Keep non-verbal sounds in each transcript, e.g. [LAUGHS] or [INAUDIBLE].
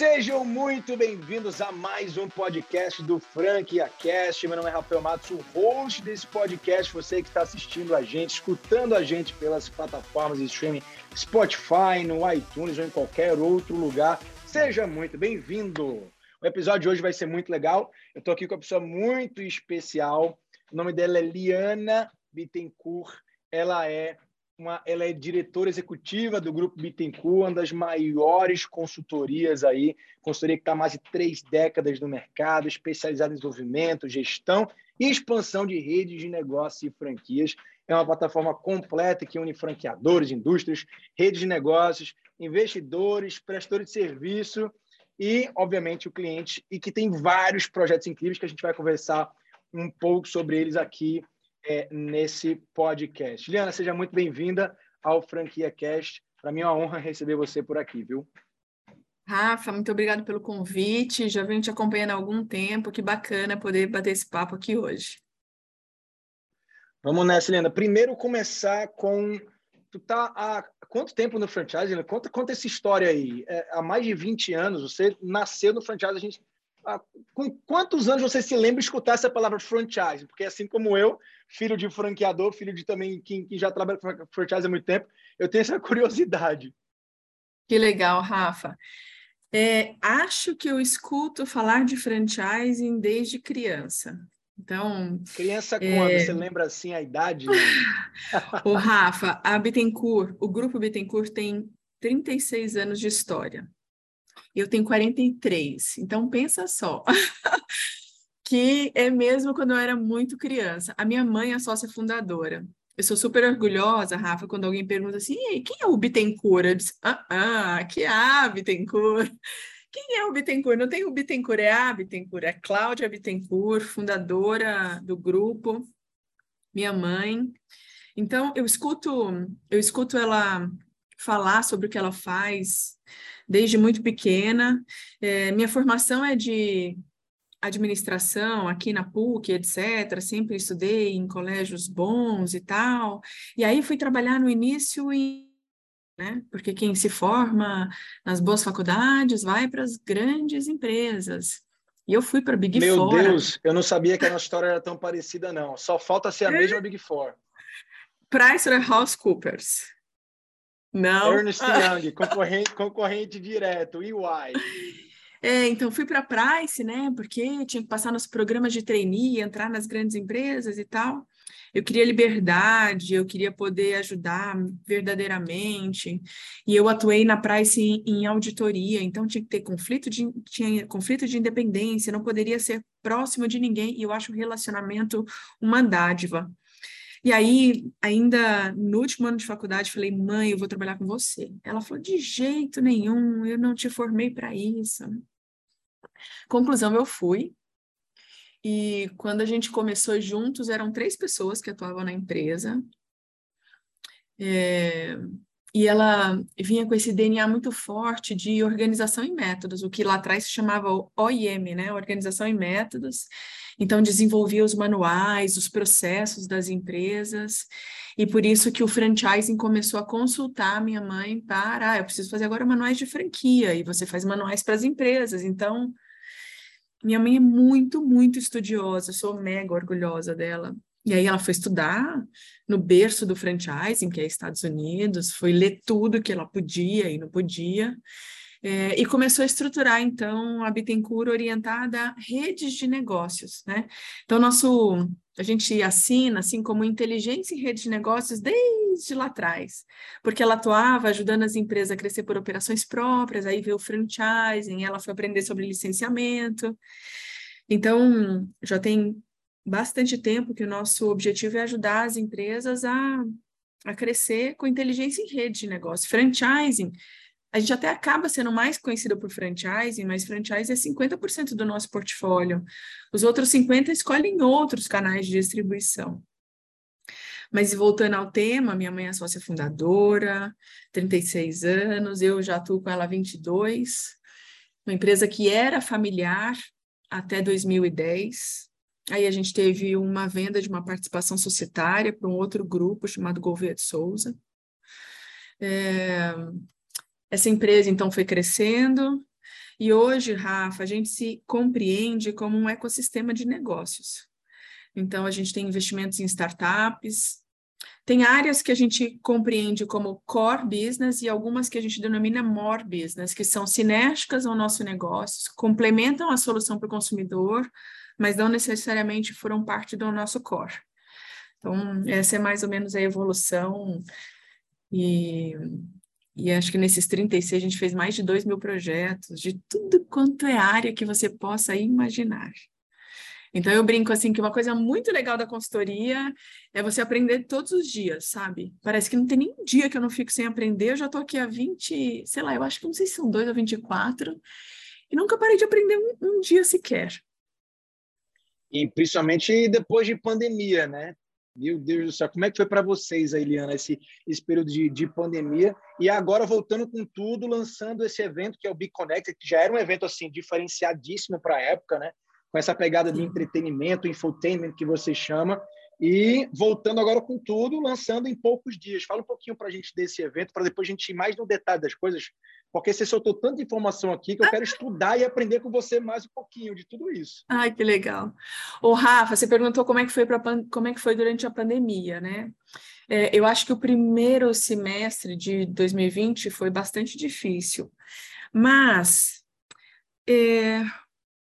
Sejam muito bem-vindos a mais um podcast do Franquia Cast. Meu nome é Rafael Matos, o host desse podcast. Você que está assistindo a gente, escutando a gente pelas plataformas de streaming Spotify, no iTunes ou em qualquer outro lugar, seja muito bem-vindo. O episódio de hoje vai ser muito legal. Eu estou aqui com uma pessoa muito especial. O nome dela é Liana Bittencourt. Ela é uma, ela é diretora executiva do Grupo Bittencourt, uma das maiores consultorias aí, consultoria que está há mais de três décadas no mercado, especializada em desenvolvimento, gestão e expansão de redes de negócios e franquias. É uma plataforma completa que une franqueadores, indústrias, redes de negócios, investidores, prestadores de serviço e, obviamente, o cliente, e que tem vários projetos incríveis que a gente vai conversar um pouco sobre eles aqui é, nesse podcast. Liana, seja muito bem-vinda ao Franquia Cast. Para mim é uma honra receber você por aqui, viu? Rafa, muito obrigado pelo convite. Já venho te acompanhando há algum tempo. Que bacana poder bater esse papo aqui hoje. Vamos nessa, Liana. Primeiro começar com tu tá há quanto tempo no franchise? Conta, conta essa história aí. É, há mais de 20 anos, você nasceu no franchise, a gente com quantos anos você se lembra de escutar essa palavra franchise? Porque assim como eu, filho de franqueador, filho de também quem, quem já trabalha com franchise há muito tempo, eu tenho essa [LAUGHS] curiosidade. Que legal, Rafa. É, acho que eu escuto falar de franchising desde criança. Então. Criança quando? É... Você lembra assim a idade? [LAUGHS] o Rafa, a Bittencourt, o grupo Bittencourt tem 36 anos de história. Eu tenho 43, então pensa só. [LAUGHS] que é mesmo quando eu era muito criança. A minha mãe é sócia fundadora. Eu sou super orgulhosa, Rafa, quando alguém pergunta assim, quem é o Bittencourt? Eu disse, ah, ah, que é a Bittencourt. [LAUGHS] Quem é o Bittencourt? Não tem o Bittencourt, é a Bittencourt, é Cláudia Bittencourt, fundadora do grupo, minha mãe. Então, eu escuto, eu escuto ela falar sobre o que ela faz desde muito pequena. É, minha formação é de administração aqui na PUC, etc. Sempre estudei em colégios bons e tal. E aí fui trabalhar no início em né? Porque quem se forma nas boas faculdades vai para as grandes empresas. E eu fui para Big Meu Four. Meu Deus, eu não sabia que a nossa história era tão parecida, não. Só falta ser a [LAUGHS] mesma Big Four. PricewaterhouseCoopers. Não. Ernest Young, concorrente, concorrente direto, EY. [LAUGHS] É, então fui para a Price, né? Porque tinha que passar nos programas de trainee, entrar nas grandes empresas e tal. Eu queria liberdade, eu queria poder ajudar verdadeiramente. E eu atuei na Price em, em auditoria, então tinha que ter conflito de, tinha conflito de independência, não poderia ser próximo de ninguém. E eu acho o relacionamento uma dádiva. E aí, ainda no último ano de faculdade, falei, mãe, eu vou trabalhar com você. Ela falou, de jeito nenhum, eu não te formei para isso. Conclusão, eu fui. E quando a gente começou juntos, eram três pessoas que atuavam na empresa. É, e ela vinha com esse DNA muito forte de organização e métodos, o que lá atrás se chamava OIM, né? Organização e métodos. Então, desenvolvia os manuais, os processos das empresas, e por isso que o franchising começou a consultar a minha mãe para, ah, eu preciso fazer agora manuais de franquia, e você faz manuais para as empresas. Então, minha mãe é muito, muito estudiosa, sou mega orgulhosa dela. E aí ela foi estudar no berço do franchising, que é Estados Unidos, foi ler tudo que ela podia e não podia, é, e começou a estruturar, então, a Bittencourt orientada a redes de negócios, né? Então, nosso, a gente assina, assim, como inteligência em redes de negócios desde lá atrás, porque ela atuava ajudando as empresas a crescer por operações próprias, aí veio o franchising, ela foi aprender sobre licenciamento. Então, já tem bastante tempo que o nosso objetivo é ajudar as empresas a, a crescer com inteligência em rede de negócio. Franchising a gente até acaba sendo mais conhecido por franchising, mas franchising é 50% do nosso portfólio. Os outros 50% escolhem outros canais de distribuição. Mas voltando ao tema, minha mãe é sócia fundadora, 36 anos, eu já atuo com ela há 22, uma empresa que era familiar até 2010. Aí a gente teve uma venda de uma participação societária para um outro grupo chamado Gouveia de Souza. É, essa empresa, então, foi crescendo, E hoje, Rafa, a gente se compreende como um ecossistema de negócios. Então, a gente tem investimentos em startups, tem áreas que a gente compreende como core business e algumas que a gente denomina more business, que são sinérgicas ao nosso negócio, complementam a solução para o consumidor, mas não necessariamente foram parte do nosso core. Então, essa é mais ou menos a evolução. E, e acho que nesses 36 a gente fez mais de 2 mil projetos, de tudo quanto é área que você possa imaginar. Então eu brinco assim que uma coisa muito legal da consultoria é você aprender todos os dias, sabe? Parece que não tem nenhum dia que eu não fico sem aprender. Eu já estou aqui há 20, sei lá, eu acho que não sei se são dois ou 24, e nunca parei de aprender um, um dia sequer. E principalmente depois de pandemia, né? Meu Deus do céu, como é que foi para vocês, Eliana, esse, esse período de, de pandemia? E agora voltando com tudo, lançando esse evento que é o Be Connected, que já era um evento assim diferenciadíssimo para a época, né? com essa pegada de entretenimento, infotainment que você chama. E voltando agora com tudo, lançando em poucos dias. Fala um pouquinho para a gente desse evento, para depois a gente ir mais no detalhe das coisas, porque você soltou tanta informação aqui que eu quero estudar e aprender com você mais um pouquinho de tudo isso. Ai, que legal. O Rafa, você perguntou como é que foi como é que foi durante a pandemia, né? É, eu acho que o primeiro semestre de 2020 foi bastante difícil, mas é,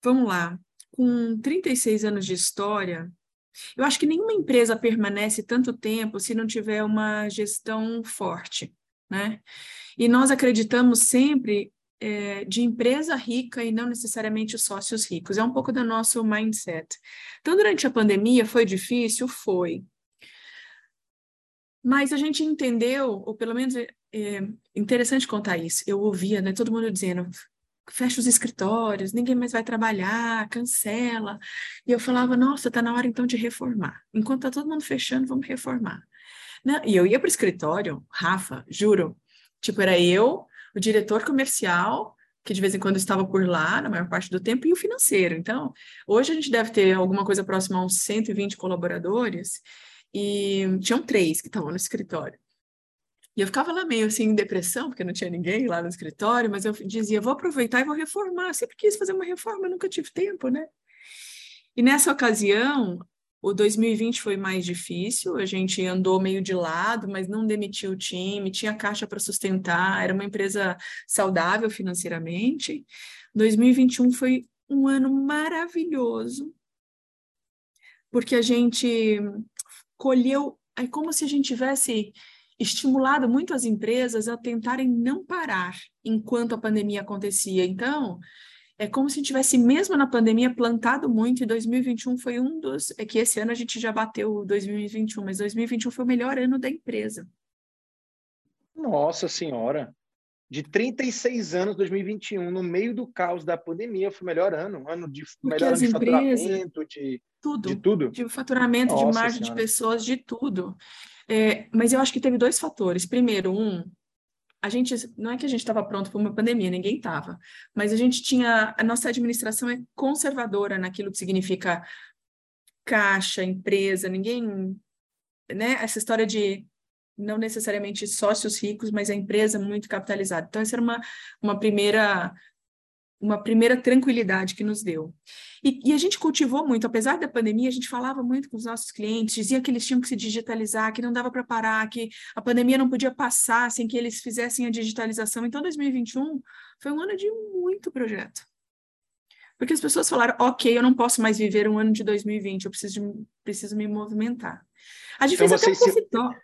vamos lá com 36 anos de história, eu acho que nenhuma empresa permanece tanto tempo se não tiver uma gestão forte, né? E nós acreditamos sempre é, de empresa rica e não necessariamente sócios ricos. É um pouco do nosso mindset. Então, durante a pandemia, foi difícil? Foi. Mas a gente entendeu, ou pelo menos é, é interessante contar isso. Eu ouvia né, todo mundo dizendo: fecha os escritórios, ninguém mais vai trabalhar, cancela. E eu falava, nossa, tá na hora então de reformar. Enquanto tá todo mundo fechando, vamos reformar. Né? E eu ia para o escritório, Rafa, juro, tipo, era eu, o diretor comercial, que de vez em quando estava por lá, na maior parte do tempo, e o financeiro. Então, hoje a gente deve ter alguma coisa próxima a uns 120 colaboradores, e tinham três que estavam no escritório. E eu ficava lá meio assim em depressão, porque não tinha ninguém lá no escritório, mas eu dizia, vou aproveitar e vou reformar. sempre quis fazer uma reforma, nunca tive tempo, né? E nessa ocasião, o 2020 foi mais difícil, a gente andou meio de lado, mas não demitiu o time, tinha caixa para sustentar, era uma empresa saudável financeiramente. 2021 foi um ano maravilhoso, porque a gente colheu, é como se a gente tivesse estimulado muito as empresas a tentarem não parar enquanto a pandemia acontecia. Então, é como se tivesse, mesmo na pandemia, plantado muito, e 2021 foi um dos. É que esse ano a gente já bateu 2021, mas 2021 foi o melhor ano da empresa. Nossa Senhora! De 36 anos, 2021, no meio do caos da pandemia, foi o melhor ano, ano de Porque melhor ano de empresas, faturamento, de tudo, de tudo, de faturamento, Nossa de margem senhora. de pessoas, de tudo. É, mas eu acho que teve dois fatores. Primeiro, um, a gente não é que a gente estava pronto para uma pandemia, ninguém estava, mas a gente tinha a nossa administração é conservadora naquilo que significa caixa, empresa, ninguém, né? Essa história de não necessariamente sócios ricos, mas a empresa muito capitalizada. Então essa era uma uma primeira uma primeira tranquilidade que nos deu. E, e, a gente cultivou muito, apesar da pandemia, a gente falava muito com os nossos clientes, dizia que eles tinham que se digitalizar, que não dava para parar, que a pandemia não podia passar sem que eles fizessem a digitalização. Então, 2021 foi um ano de muito projeto. Porque as pessoas falaram, ok, eu não posso mais viver um ano de 2020, eu preciso, de, preciso me movimentar. A gente então, fez até um coffee top.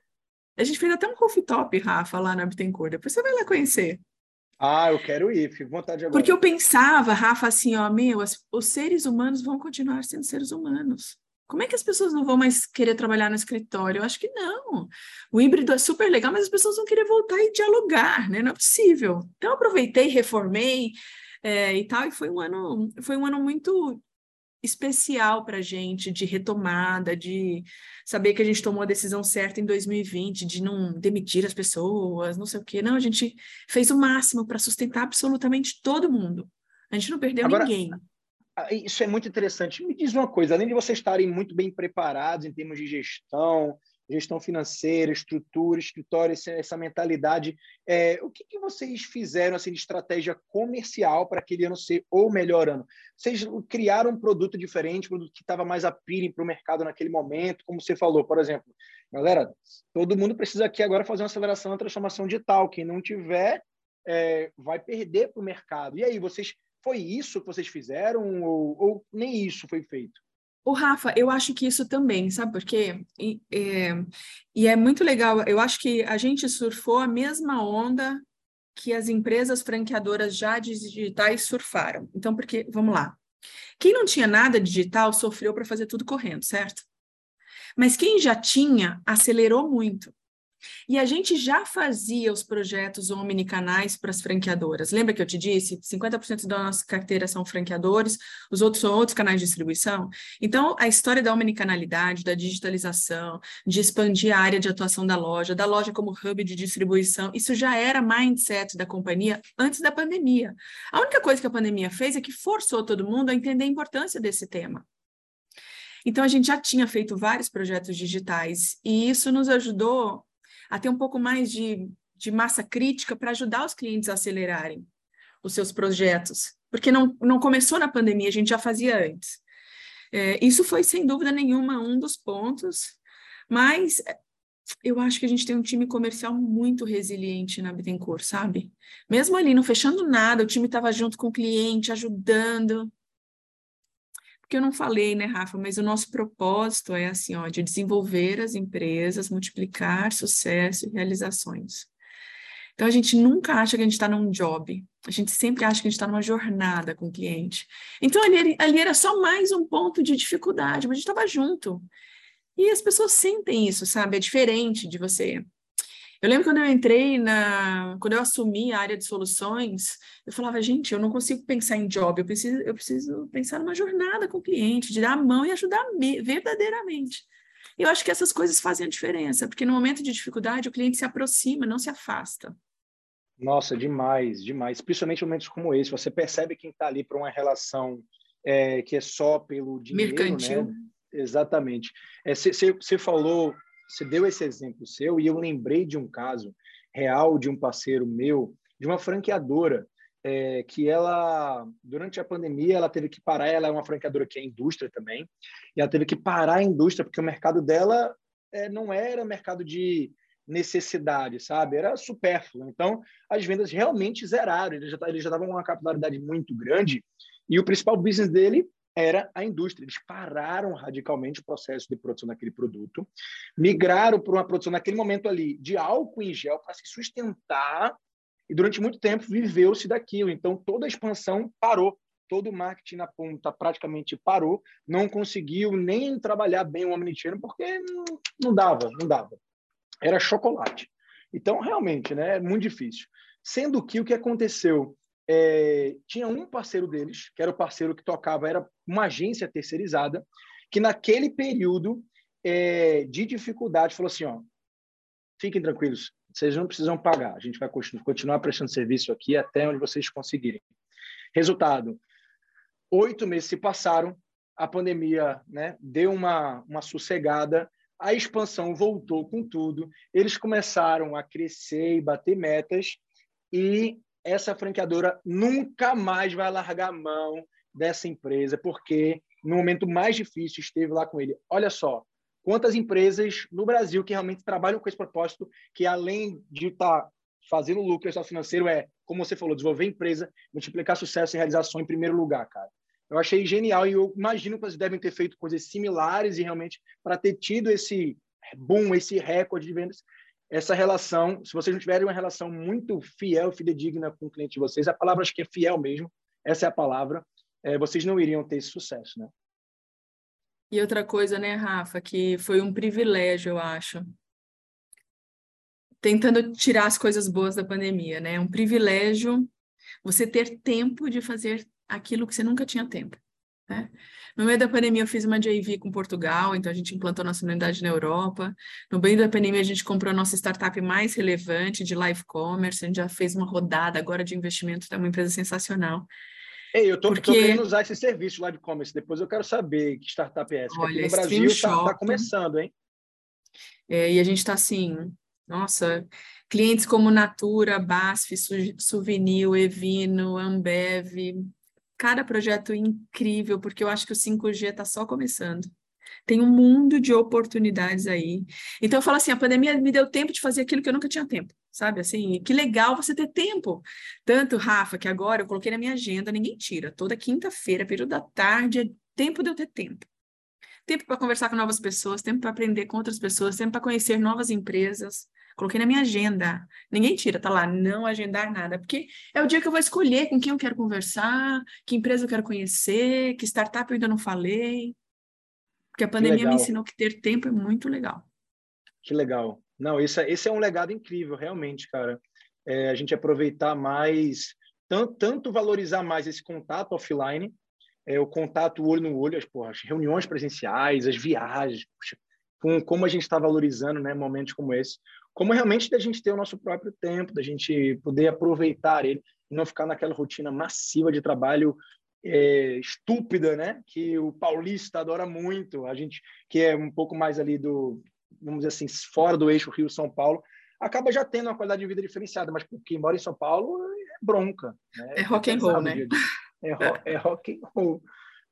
A gente fez até um coffee top, Rafa, lá na Bittencourt. Depois você vai lá conhecer. Ah, eu quero ir, fico vontade agora. Porque eu pensava, Rafa, assim, ó, meu, as, os seres humanos vão continuar sendo seres humanos. Como é que as pessoas não vão mais querer trabalhar no escritório? Eu acho que não. O híbrido é super legal, mas as pessoas vão querer voltar e dialogar, né? Não é possível. Então, aproveitei, reformei é, e tal, e foi um ano, foi um ano muito especial para a gente de retomada, de saber que a gente tomou a decisão certa em 2020, de não demitir as pessoas, não sei o quê. Não, a gente fez o máximo para sustentar absolutamente todo mundo. A gente não perdeu Agora, ninguém. Isso é muito interessante. Me diz uma coisa, além de vocês estarem muito bem preparados em termos de gestão, gestão financeira, estrutura, escritório, essa mentalidade. É, o que, que, vocês fizeram assim, de estratégia comercial para aquele ano ser o melhor ano? Vocês criaram um produto diferente, um produto que estava mais appealing para o mercado naquele momento, como você falou, por exemplo. Galera, todo mundo precisa aqui agora fazer uma aceleração na transformação digital. Quem não tiver, é, vai perder para o mercado. E aí, vocês foi isso que vocês fizeram ou, ou nem isso foi feito? O Rafa, eu acho que isso também, sabe por quê? E é, e é muito legal, eu acho que a gente surfou a mesma onda que as empresas franqueadoras já digitais surfaram. Então, porque, vamos lá. Quem não tinha nada digital sofreu para fazer tudo correndo, certo? Mas quem já tinha acelerou muito. E a gente já fazia os projetos omnicanais para as franqueadoras. Lembra que eu te disse? 50% da nossa carteira são franqueadores, os outros são outros canais de distribuição. Então, a história da omnicanalidade, da digitalização, de expandir a área de atuação da loja, da loja como hub de distribuição, isso já era mindset da companhia antes da pandemia. A única coisa que a pandemia fez é que forçou todo mundo a entender a importância desse tema. Então, a gente já tinha feito vários projetos digitais e isso nos ajudou a ter um pouco mais de, de massa crítica para ajudar os clientes a acelerarem os seus projetos, porque não, não começou na pandemia, a gente já fazia antes. É, isso foi, sem dúvida nenhuma, um dos pontos, mas eu acho que a gente tem um time comercial muito resiliente na Bittencourt, sabe? Mesmo ali não fechando nada, o time estava junto com o cliente, ajudando porque eu não falei, né, Rafa, mas o nosso propósito é assim, ó, de desenvolver as empresas, multiplicar sucesso e realizações. Então a gente nunca acha que a gente está num job, a gente sempre acha que a gente está numa jornada com o cliente. Então ali, ali era só mais um ponto de dificuldade, mas a gente estava junto. E as pessoas sentem isso, sabe? É diferente de você eu lembro quando eu entrei na, quando eu assumi a área de soluções, eu falava, gente, eu não consigo pensar em job, eu preciso, eu preciso pensar numa jornada com o cliente, de dar a mão e ajudar verdadeiramente. E eu acho que essas coisas fazem a diferença, porque no momento de dificuldade o cliente se aproxima, não se afasta. Nossa, demais, demais. Principalmente em momentos como esse, você percebe quem está ali para uma relação é, que é só pelo dinheiro, Mercantil. né? Exatamente. Você é, falou você deu esse exemplo seu e eu lembrei de um caso real de um parceiro meu, de uma franqueadora, é, que ela, durante a pandemia, ela teve que parar, ela é uma franqueadora que é indústria também, e ela teve que parar a indústria, porque o mercado dela é, não era mercado de necessidade, sabe? Era supérfluo. Então, as vendas realmente zeraram, ele já, já estava com uma capilaridade muito grande, e o principal business dele era a indústria. Eles pararam radicalmente o processo de produção daquele produto, migraram para uma produção naquele momento ali de álcool em gel para se sustentar e durante muito tempo viveu-se daquilo. Então toda a expansão parou, todo o marketing na ponta praticamente parou, não conseguiu nem trabalhar bem o omnichannel porque não, dava, não dava. Era chocolate. Então realmente, né, é muito difícil. Sendo que o que aconteceu é, tinha um parceiro deles, que era o parceiro que tocava, era uma agência terceirizada, que naquele período é, de dificuldade falou assim: ó, fiquem tranquilos, vocês não precisam pagar, a gente vai continuar prestando serviço aqui até onde vocês conseguirem. Resultado: oito meses se passaram, a pandemia né, deu uma, uma sossegada, a expansão voltou com tudo, eles começaram a crescer e bater metas, e essa franqueadora nunca mais vai largar a mão dessa empresa, porque no momento mais difícil esteve lá com ele. Olha só, quantas empresas no Brasil que realmente trabalham com esse propósito, que além de estar tá fazendo lucro financeiro, é, como você falou, desenvolver empresa, multiplicar sucesso e realização em primeiro lugar, cara. Eu achei genial e eu imagino que eles devem ter feito coisas similares e realmente para ter tido esse boom, esse recorde de vendas, essa relação, se vocês não tiverem uma relação muito fiel, fidedigna com o cliente de vocês, a palavra acho que é fiel mesmo, essa é a palavra, é, vocês não iriam ter esse sucesso, né? E outra coisa, né, Rafa, que foi um privilégio, eu acho. Tentando tirar as coisas boas da pandemia, né? Um privilégio você ter tempo de fazer aquilo que você nunca tinha tempo. Né? No meio da pandemia, eu fiz uma JV com Portugal, então a gente implantou nossa unidade na Europa. No meio da pandemia, a gente comprou a nossa startup mais relevante de live commerce, a gente já fez uma rodada agora de investimento, é uma empresa sensacional. Ei, eu estou Porque... querendo usar esse serviço live commerce, depois eu quero saber que startup é essa. Olha, no Brasil está tá começando, hein? É, e a gente está assim, nossa, clientes como Natura, BASF, Souvenir, Evino, Ambev, cada projeto incrível, porque eu acho que o 5G está só começando. Tem um mundo de oportunidades aí. Então eu falo assim, a pandemia me deu tempo de fazer aquilo que eu nunca tinha tempo, sabe? Assim, que legal você ter tempo. Tanto, Rafa, que agora eu coloquei na minha agenda, ninguém tira. Toda quinta-feira, período da tarde, é tempo de eu ter tempo. Tempo para conversar com novas pessoas, tempo para aprender com outras pessoas, tempo para conhecer novas empresas. Coloquei na minha agenda. Ninguém tira, tá lá, não agendar nada, porque é o dia que eu vou escolher com quem eu quero conversar, que empresa eu quero conhecer, que startup eu ainda não falei. Porque a pandemia me ensinou que ter tempo é muito legal. Que legal. Não, esse, é, esse é um legado incrível, realmente, cara. É, a gente aproveitar mais, tanto, tanto valorizar mais esse contato offline, é, o contato olho no olho, as, porra, as reuniões presenciais, as viagens, poxa, com como a gente está valorizando né, momentos como esse, como realmente da gente ter o nosso próprio tempo, da gente poder aproveitar ele e não ficar naquela rotina massiva de trabalho é, estúpida, né? Que o paulista adora muito, a gente que é um pouco mais ali do, vamos dizer assim, fora do eixo Rio-São Paulo, acaba já tendo uma qualidade de vida diferenciada, mas quem mora em São Paulo é bronca. Né? É rock and roll, né? É, [LAUGHS] é rock and roll.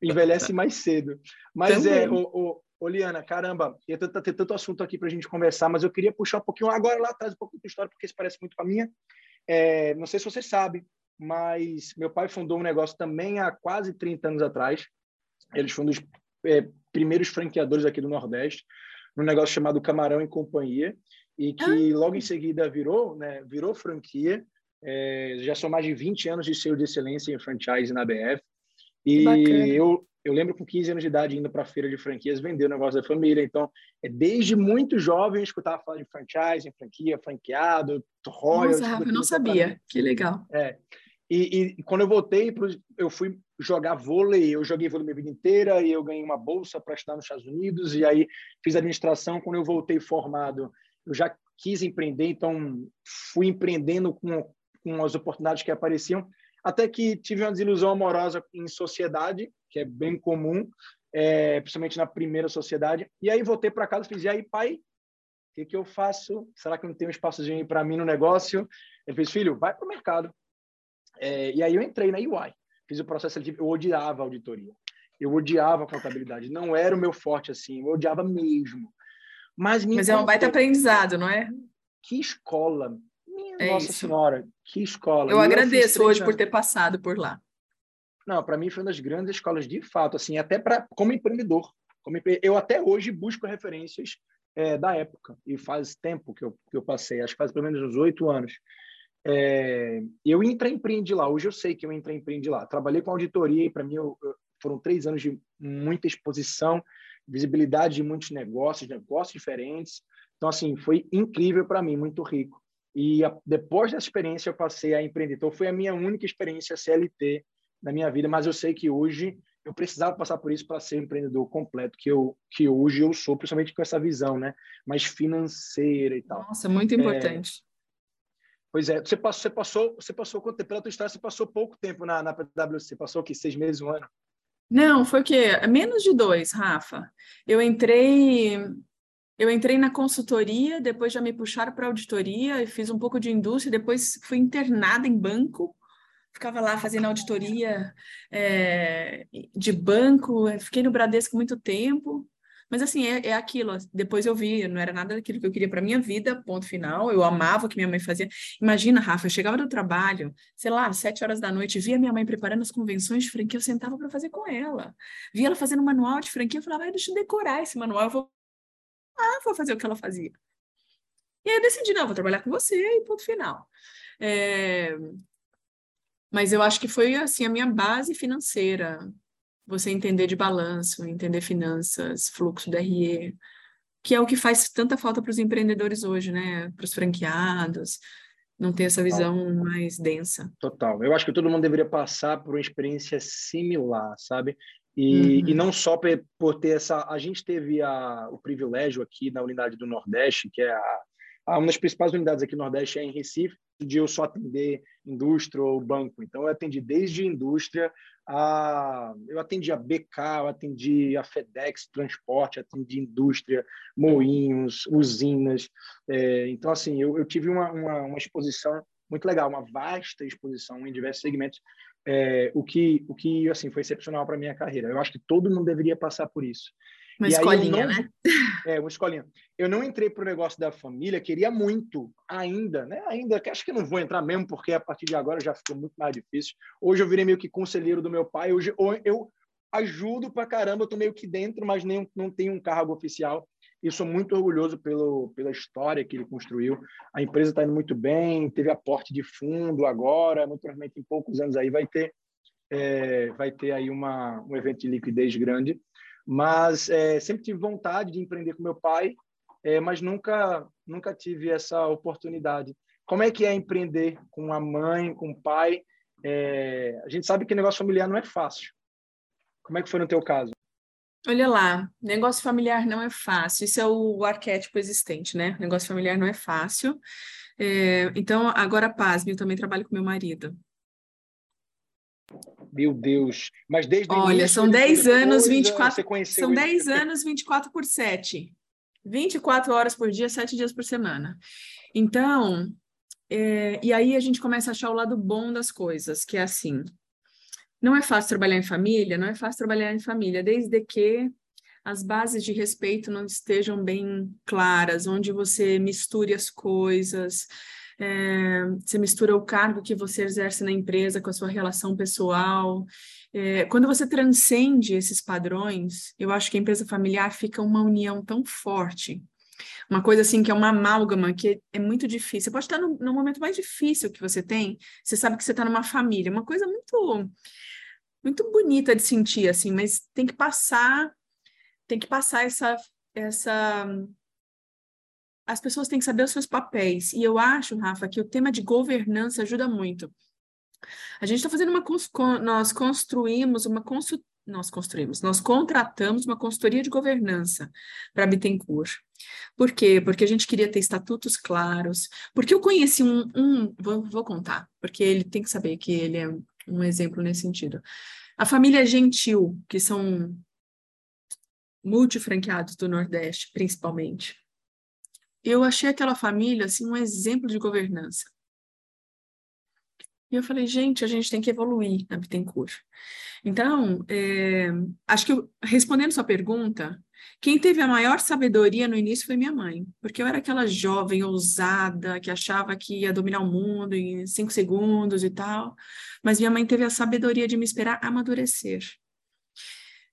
Envelhece mais cedo. Mas Também. é, o, o, Ô, Liana, caramba, ia ter, ter tanto assunto aqui para a gente conversar, mas eu queria puxar um pouquinho agora lá atrás, um pouco da história, porque isso parece muito com a minha. É, não sei se você sabe, mas meu pai fundou um negócio também há quase 30 anos atrás. Eles foram um dos é, primeiros franqueadores aqui do Nordeste, num negócio chamado Camarão e Companhia, e que ah. logo em seguida virou, né, virou franquia. É, já são mais de 20 anos de selo de excelência em franchise na BF. E eu, eu lembro com 15 anos de idade indo para a feira de franquias vender o negócio da família. Então, é desde muito jovem eu escutava falar de franchise, franquia, franqueado, royalties. Nossa, Rafa, eu não sabia. Que legal. É. E, e, quando eu voltei, pro, eu fui jogar vôlei. Eu joguei vôlei minha vida inteira e eu ganhei uma bolsa para estudar nos Estados Unidos. E aí fiz administração. Quando eu voltei formado, eu já quis empreender. Então, fui empreendendo com, com as oportunidades que apareciam até que tive uma desilusão amorosa em sociedade, que é bem comum, é, principalmente na primeira sociedade. E aí voltei para casa e fiz, e aí, pai, o que, que eu faço? Será que não tem um espaçozinho para mim no negócio? Ele fez, filho, vai para o mercado. É, e aí eu entrei na UI, fiz o processo eu odiava a auditoria. Eu odiava a contabilidade, não era o meu forte assim, eu odiava mesmo. Mas, Mas é um baita aprendizado, não é? Que escola, é Nossa isso. Senhora, que escola. Eu e agradeço eu hoje anos. por ter passado por lá. Não, para mim foi uma das grandes escolas de fato, assim, até para como empreendedor. Como empre... Eu até hoje busco referências é, da época e faz tempo que eu, que eu passei, acho que faz pelo menos uns oito anos. É, eu intraempreendi lá, hoje eu sei que eu intraempreendi lá. Trabalhei com auditoria e para mim eu, eu, foram três anos de muita exposição, visibilidade de muitos negócios, negócios diferentes. Então, assim, foi incrível para mim, muito rico. E a, depois dessa experiência eu passei a empreender. Então foi a minha única experiência CLT na minha vida, mas eu sei que hoje eu precisava passar por isso para ser empreendedor completo, que eu que hoje eu sou, principalmente com essa visão, né, mais financeira e tal. Nossa, muito importante. É, pois é, você passou, você passou, você passou quanto tempo? Pela tua história, você passou pouco tempo na, na PwC, passou o quê? Seis meses, um ano? Não, foi o quê? Menos de dois, Rafa. Eu entrei eu entrei na consultoria, depois já me puxaram para auditoria e fiz um pouco de indústria, depois fui internada em banco, ficava lá fazendo auditoria é, de banco, fiquei no Bradesco muito tempo, mas assim, é, é, aquilo, depois eu vi, não era nada daquilo que eu queria para minha vida, ponto final, eu amava o que minha mãe fazia. Imagina, Rafa, eu chegava do trabalho, sei lá, sete horas da noite, via minha mãe preparando as convenções de franquia, eu sentava para fazer com ela. Via ela fazendo manual de franquia, eu falava, deixa eu decorar esse manual, eu vou ah, vou fazer o que ela fazia. E aí eu decidi, não, vou trabalhar com você e ponto final. É... Mas eu acho que foi, assim, a minha base financeira. Você entender de balanço, entender finanças, fluxo da RE, que é o que faz tanta falta para os empreendedores hoje, né? Para os franqueados, não ter essa visão Total. mais densa. Total. Eu acho que todo mundo deveria passar por uma experiência similar, sabe? E, uhum. e não só por ter essa. A gente teve a, o privilégio aqui na unidade do Nordeste, que é a, uma das principais unidades aqui no Nordeste é em Recife, de eu só atender indústria ou banco. Então, eu atendi desde indústria a... Eu atendi a BK, eu atendi a FedEx Transporte, atendi indústria, moinhos, usinas. É, então, assim, eu, eu tive uma, uma, uma, exposição muito legal, uma vasta exposição em diversos segmentos, é, o que, o que assim, foi excepcional para a minha carreira. Eu acho que todo mundo deveria passar por isso. Uma e escolinha, não, né? [LAUGHS] É, uma escolinha. Eu não entrei para o negócio da família, queria muito ainda, né? Ainda, que acho que não vou entrar mesmo, porque a partir de agora já ficou muito mais difícil. Hoje eu virei meio que conselheiro do meu pai, hoje eu ajudo para caramba, eu tô meio que dentro, mas nem, não tenho um cargo oficial. E sou muito orgulhoso pelo, pela história que ele construiu. A empresa está indo muito bem, teve aporte de fundo agora, muito provavelmente em poucos anos aí vai ter, é, vai ter aí uma, um evento de liquidez grande mas é, sempre tive vontade de empreender com meu pai, é, mas nunca nunca tive essa oportunidade. Como é que é empreender com a mãe, com o pai? É, a gente sabe que negócio familiar não é fácil. Como é que foi no teu caso? Olha lá, negócio familiar não é fácil. Isso é o arquétipo existente, né? Negócio familiar não é fácil. É, então, agora, pasme, eu também trabalho com meu marido. Meu Deus. Mas desde Olha, início, são 10 anos, 24. São 10 anos, 24 por 7. 24 horas por dia, 7 dias por semana. Então, é, e aí a gente começa a achar o lado bom das coisas, que é assim. Não é fácil trabalhar em família, não é fácil trabalhar em família, desde que as bases de respeito não estejam bem claras, onde você misture as coisas, é, você mistura o cargo que você exerce na empresa com a sua relação pessoal. É, quando você transcende esses padrões, eu acho que a empresa familiar fica uma união tão forte. Uma coisa assim que é uma amálgama, que é muito difícil. Você pode estar no, no momento mais difícil que você tem, você sabe que você está numa família, uma coisa muito muito bonita de sentir assim, mas tem que passar tem que passar essa essa as pessoas têm que saber os seus papéis. E eu acho, Rafa, que o tema de governança ajuda muito. A gente está fazendo uma. Nós construímos uma. Nós construímos, nós contratamos uma consultoria de governança para Bittencourt. Por quê? Porque a gente queria ter estatutos claros. Porque eu conheci um. um vou, vou contar, porque ele tem que saber que ele é um exemplo nesse sentido. A família Gentil, que são multifranqueados do Nordeste, principalmente eu achei aquela família assim um exemplo de governança. E eu falei, gente, a gente tem que evoluir na Bittencourt. Então, é, acho que respondendo sua pergunta, quem teve a maior sabedoria no início foi minha mãe, porque eu era aquela jovem ousada que achava que ia dominar o mundo em cinco segundos e tal, mas minha mãe teve a sabedoria de me esperar amadurecer.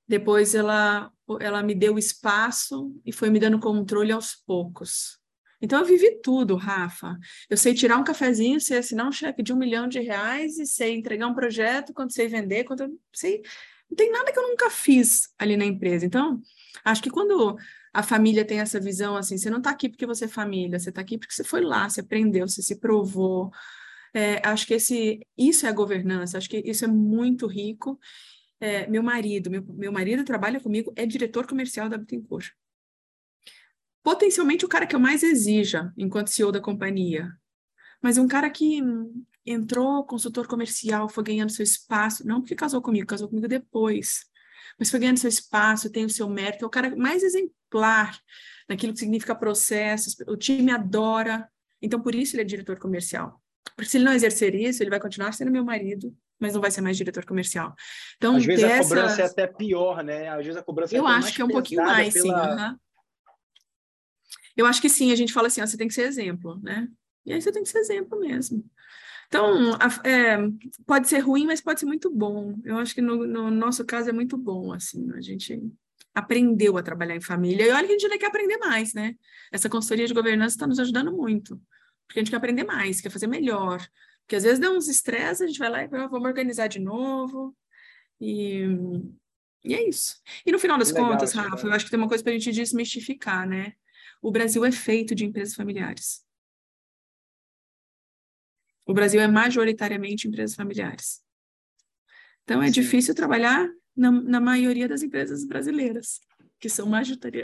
Depois ela, ela me deu espaço e foi me dando controle aos poucos. Então, eu vivi tudo, Rafa. Eu sei tirar um cafezinho, sei assinar um cheque de um milhão de reais e sei entregar um projeto, quando sei vender, quando sei. Não tem nada que eu nunca fiz ali na empresa. Então, acho que quando a família tem essa visão assim, você não está aqui porque você é família, você está aqui porque você foi lá, você aprendeu, você se provou. É, acho que esse, isso é a governança, acho que isso é muito rico. É, meu marido, meu, meu marido trabalha comigo, é diretor comercial da Bittencourt potencialmente o cara que eu mais exija enquanto CEO da companhia. Mas um cara que entrou consultor comercial, foi ganhando seu espaço, não porque casou comigo, casou comigo depois, mas foi ganhando seu espaço, tem o seu mérito, é o cara mais exemplar naquilo que significa processos, o time adora, então por isso ele é diretor comercial. Porque se ele não exercer isso, ele vai continuar sendo meu marido, mas não vai ser mais diretor comercial. Então, Às vezes a cobrança é até pior, né? Às vezes a cobrança é Eu acho que é um pouquinho mais, pela... sim. Uhum. Eu acho que sim, a gente fala assim, ó, você tem que ser exemplo, né? E aí você tem que ser exemplo mesmo. Então, é, pode ser ruim, mas pode ser muito bom. Eu acho que no, no, nosso caso é muito bom, assim, a gente aprendeu a trabalhar em família. E olha que a gente ainda quer aprender mais, né? Essa consultoria de governança está nos ajudando muito, porque a gente quer aprender mais, quer fazer melhor. Porque às vezes dá uns estresses, a gente vai lá e vamos organizar de novo. E, e é isso. E no final das Legal, contas, Rafa, eu acho que tem uma coisa para a gente desmistificar, né? o Brasil é feito de empresas familiares. O Brasil é majoritariamente empresas familiares. Então, é Sim. difícil trabalhar na, na, maioria das empresas brasileiras, que são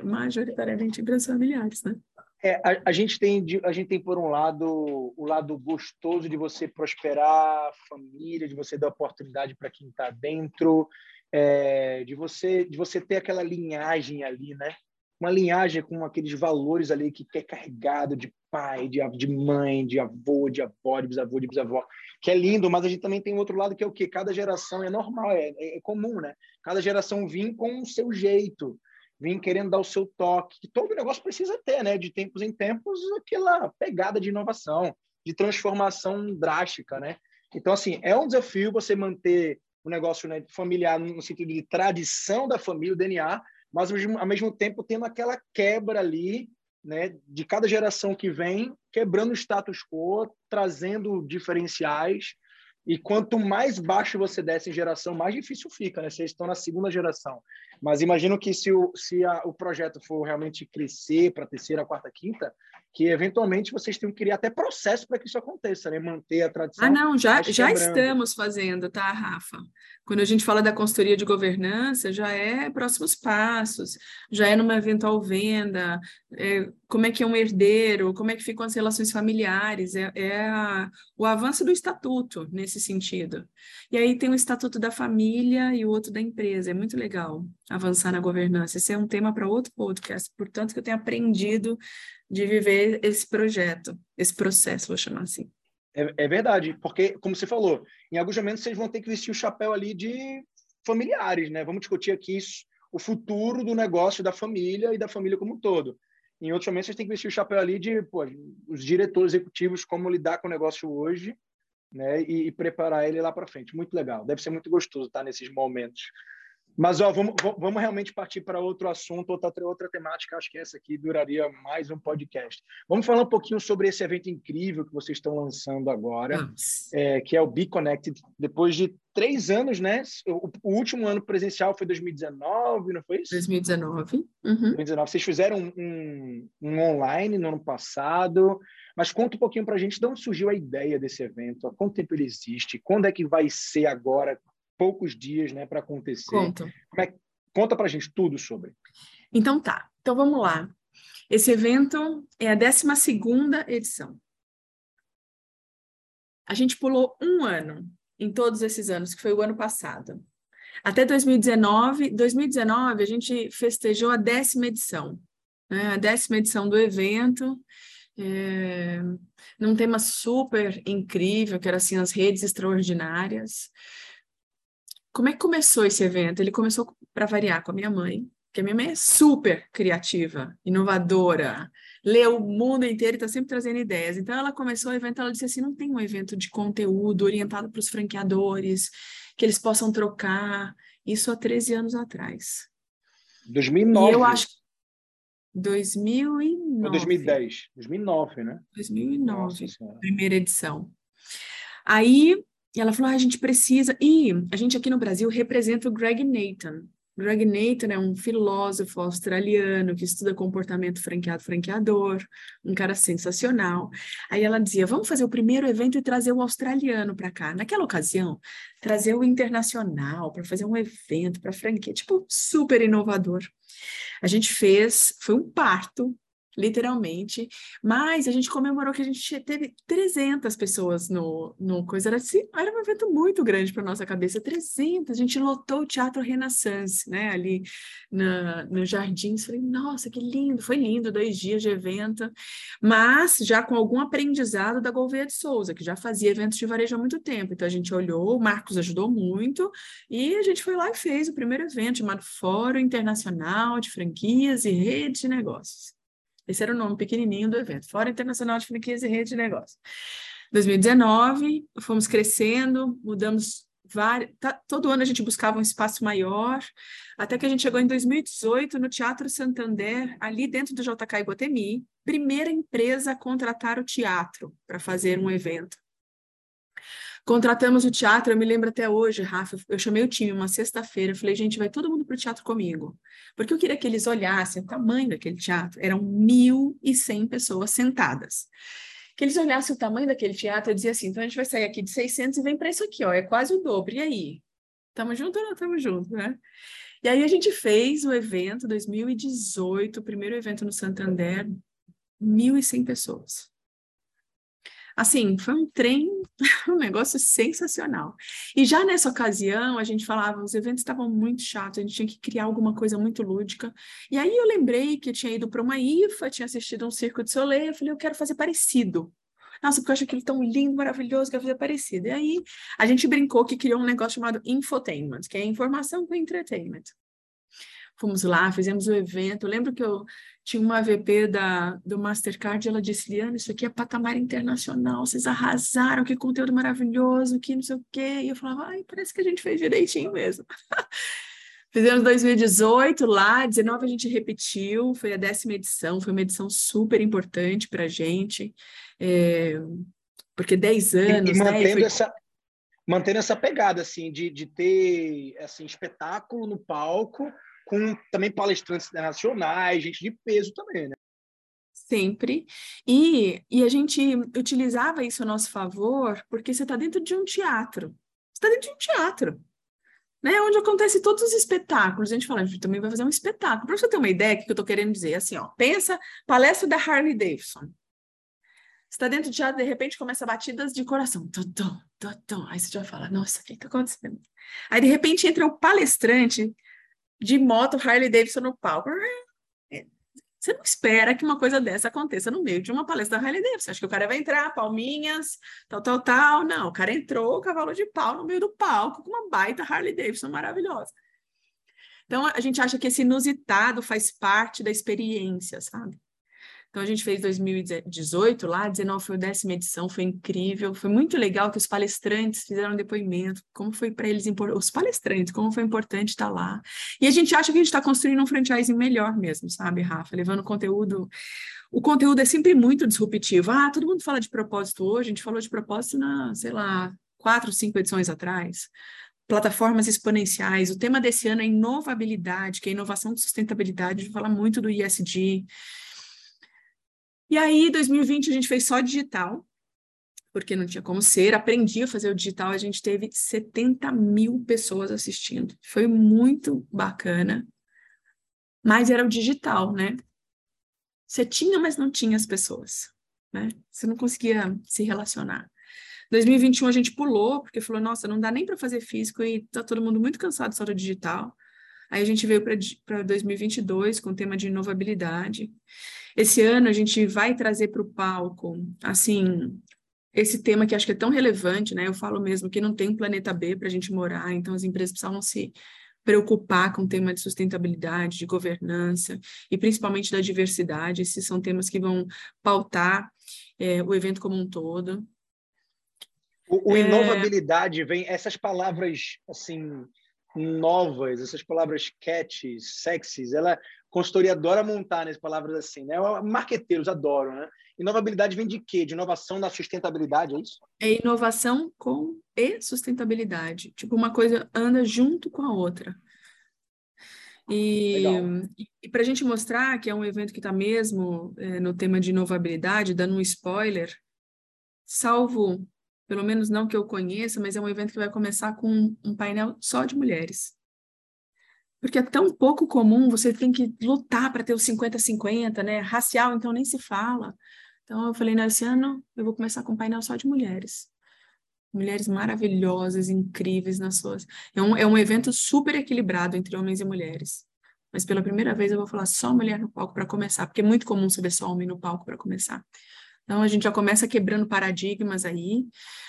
majoritariamente empresas familiares, né? É, a, a, gente tem, a gente tem, por um lado, o lado gostoso de você prosperar, família, de você dar oportunidade para quem está dentro, é, de você de você ter aquela linhagem ali, né? Uma linhagem com aqueles valores ali que é carregado de pai, de, de mãe, de avô, de avó, de bisavô, de bisavó, que é lindo, mas a gente também tem outro lado que é o que cada geração é normal, é, é, comum, né? Cada geração vem com o seu jeito, vem querendo dar o seu toque, que todo negócio precisa ter, né? De tempos em tempos, aquela pegada de inovação, de transformação drástica, né? Então, assim, é um desafio você manter o negócio né, familiar no sentido de tradição da família, o DNA, mas ao mesmo tempo tendo aquela quebra ali, né, de cada geração que vem, quebrando o status quo, trazendo diferenciais. E quanto mais baixo você desce em geração, mais difícil fica, né? Vocês estão na segunda geração. Mas imagino que se o, se a, o projeto for realmente crescer para a terceira, quarta, quinta, que eventualmente vocês tenham que criar até processo para que isso aconteça, né? Manter a tradição. Ah, não, já, já estamos fazendo, tá, Rafa? Quando a gente fala da consultoria de governança, já é próximos passos, já é numa eventual venda, é, como é que é um herdeiro, como é que ficam as relações familiares, é, é a, o avanço do estatuto nesse sentido. E aí tem o estatuto da família e o outro da empresa, é muito legal avançar na governança. Esse é um tema para outro podcast, portanto que eu tenho aprendido de viver esse projeto, esse processo, vou chamar assim. É, é, verdade, porque, como você falou, em alguns momentos vocês vão ter que vestir o chapéu ali de familiares, né? Vamos discutir aqui isso, o futuro do negócio da família e da família como um todo. Em outros momentos, vocês têm que vestir o chapéu ali de pô, os diretores executivos, como lidar com o negócio hoje, né? E, e preparar ele lá para frente. Muito legal. Deve ser muito gostoso estar nesses momentos. Mas ó, vamos, vamos realmente partir para outro assunto, outra, outra temática. Acho que essa aqui duraria mais um podcast. Vamos falar um pouquinho sobre esse evento incrível que vocês estão lançando agora, é, que é o Be Connected. Depois de três anos, né? O, o, último ano presencial foi 2019, não foi isso? 2019. Uhum. 2019. Vocês fizeram um, um, um online no ano passado. Mas conta um pouquinho para a gente de onde surgiu a ideia desse evento, há quanto tempo ele existe, quando é que vai ser agora, poucos dias né, para acontecer. Conta. É, conta para a gente tudo sobre. Então tá, então vamos lá. Esse evento é a 12 edição. A gente pulou um ano em todos esses anos, que foi o ano passado. Até 2019, 2019 a gente festejou a décima edição, né? a décima edição do evento, é, num tema super incrível, que era assim, as redes extraordinárias. Como é que começou esse evento? Ele começou, para variar, com a minha mãe, que a minha mãe é super criativa, inovadora, lê o mundo inteiro e está sempre trazendo ideias. Então, ela começou o evento, ela disse assim, não tem um evento de conteúdo orientado para os franqueadores, que eles possam trocar. Isso há 13 anos atrás. 2009. E eu acho 2009. Ou 2010. 2009, né? 2009, primeira edição. Aí e ela falou: ah, a gente precisa. E a gente aqui no Brasil representa o Greg Nathan. Greg Nathan é um filósofo australiano que estuda comportamento franqueado-franqueador, um cara sensacional. Aí ela dizia: vamos fazer o primeiro evento e trazer o australiano para cá. Naquela ocasião, trazer o internacional para fazer um evento para franquia, tipo, super inovador. A gente fez, foi um parto, literalmente. Mas a gente comemorou que a gente teve 300 pessoas no, no coisa. Era, assim, era um evento muito grande para nossa cabeça, 300. A gente lotou o Teatro Renaissance, né, ali na, no Jardins. Falei, nossa, que lindo! Foi lindo, dois dias de evento. Mas já com algum aprendizado da Gouveia de Souza, que já fazia eventos de varejo há muito tempo. Então a gente olhou, o Marcos ajudou muito, e a gente foi lá e fez o primeiro evento chamado Fórum Internacional de Franquias e Redes de Negócios. Esse era o nome pequenininho do evento, Fórum Internacional de Franquias e Rede de Negócios. 2019, fomos crescendo, mudamos vários. Tá, todo ano a gente buscava um espaço maior, até que a gente chegou em 2018 no Teatro Santander, ali dentro do JK Iguatemi, primeira empresa a contratar o teatro para fazer um evento. Contratamos o teatro, eu me lembro até hoje, Rafa, eu chamei o time uma sexta-feira, falei, gente, vai todo mundo para o teatro comigo. Porque eu queria que eles olhassem o tamanho daquele teatro. Eram 1.100 pessoas sentadas. Que eles olhassem o tamanho daquele teatro e diziam assim, então a gente vai sair aqui de 600 e vem para isso aqui, ó, é quase o dobro. E aí? Estamos juntos ou não estamos juntos, né? E aí a gente fez o evento 2018, o primeiro evento no Santander, 1.100 pessoas. Assim, foi um trem, [LAUGHS] um negócio sensacional. E já nessa ocasião, a gente falava, os eventos estavam muito chatos, a gente tinha que criar alguma coisa muito lúdica. E aí eu lembrei que eu tinha ido para uma IFA, tinha assistido um Circo de Soleil, eu falei, eu quero fazer parecido. Nossa, porque eu acho aquilo tão lindo, maravilhoso, quero fazer parecido. E aí a gente brincou que criou um negócio chamado infotainment, que é informação com entertainment. Fomos lá, fizemos o evento. Eu lembro que eu tinha uma VP da, do Mastercard e ela disse, Liana, isso aqui é patamar internacional, vocês arrasaram, que conteúdo maravilhoso, que não sei o quê. E eu falava, ai, parece que a gente fez direitinho mesmo. [LAUGHS] Fizemos 2018 lá, 19 a gente repetiu, foi a décima edição, foi uma edição super importante para a gente, é, porque 10 anos, e, e mantendo né? Foi... essa mantendo essa pegada assim de, de ter assim espetáculo no palco com também palestrantes internacionais, gente de peso também, né? Sempre. E, e a gente utilizava isso a nosso favor, porque você está dentro de um teatro. Você está dentro de um teatro. Né, onde acontece todos os espetáculos. A gente fala, a gente também vai fazer um espetáculo. Para você ter uma ideia do que eu estou querendo dizer, assim, ó, pensa palestra da Harley Davidson. Você está dentro do teatro, de repente começa batidas de coração. Totó, totó. Aí você já fala, nossa, o que está acontecendo? Aí, de repente, entra o palestrante de moto Harley Davidson no palco. É, você não espera que uma coisa dessa aconteça no meio de uma palestra da Harley Davidson. Acho que o cara vai entrar, palminhas, tal, tal, tal. Não, o cara entrou, cavalo de pau no meio do palco com uma baita Harley Davidson maravilhosa. Então, a gente acha que esse inusitado faz parte da experiência, sabe? Então a gente fez 2018 lá, 19 foi a décima edição, foi incrível, foi muito legal que os palestrantes fizeram um depoimento, como foi para eles, os palestrantes, como foi importante estar lá. E a gente acha que a gente está construindo um franchising melhor mesmo, sabe, Rafa? Levando conteúdo. O conteúdo é sempre muito disruptivo. Ah, todo mundo fala de propósito hoje, a gente falou de propósito na, sei lá, quatro, cinco edições atrás plataformas exponenciais. O tema desse ano é inovabilidade, que é inovação de sustentabilidade. A gente fala muito do ISD. E aí, 2020, a gente fez só digital, porque não tinha como ser. Aprendi a fazer o digital, a gente teve 70 mil pessoas assistindo. Foi muito bacana. Mas era o digital, né? Você tinha, mas não tinha as pessoas, né? Você não conseguia se relacionar. 2021 a gente pulou, porque falou, nossa, não dá nem para fazer físico e tá todo mundo muito cansado só do digital. Aí a gente veio para 2022 com o tema de inovabilidade. Esse ano a gente vai trazer para o palco, assim, esse tema que acho que é tão relevante, né? Eu falo mesmo que não tem um planeta B para a gente morar, então as empresas precisavam se preocupar com o tema de sustentabilidade, de governança e principalmente da diversidade. Esses são temas que vão pautar é, o evento como um todo. O, o é... inovabilidade vem essas palavras assim novas, essas palavras catches, sexys, ela consultoria adora montar nessas palavras assim, né? Marqueteiros adoram, né? Inovabilidade vem de quê? De inovação da sustentabilidade, é isso? É inovação com e sustentabilidade. Tipo, uma coisa anda junto com a outra. E, e para a gente mostrar que é um evento que está mesmo é, no tema de inovabilidade, dando um spoiler, salvo pelo menos não que eu conheça, mas é um evento que vai começar com um painel só de mulheres. Porque é tão pouco comum, você tem que lutar para ter o 50-50, né? Racial, então nem se fala. Então eu falei, nesse ano eu vou começar com um painel só de mulheres. Mulheres maravilhosas, incríveis nas suas. É um, é um evento super equilibrado entre homens e mulheres. Mas pela primeira vez eu vou falar só mulher no palco para começar, porque é muito comum você ver só homem no palco para começar. Então, a gente já começa quebrando paradigmas aí.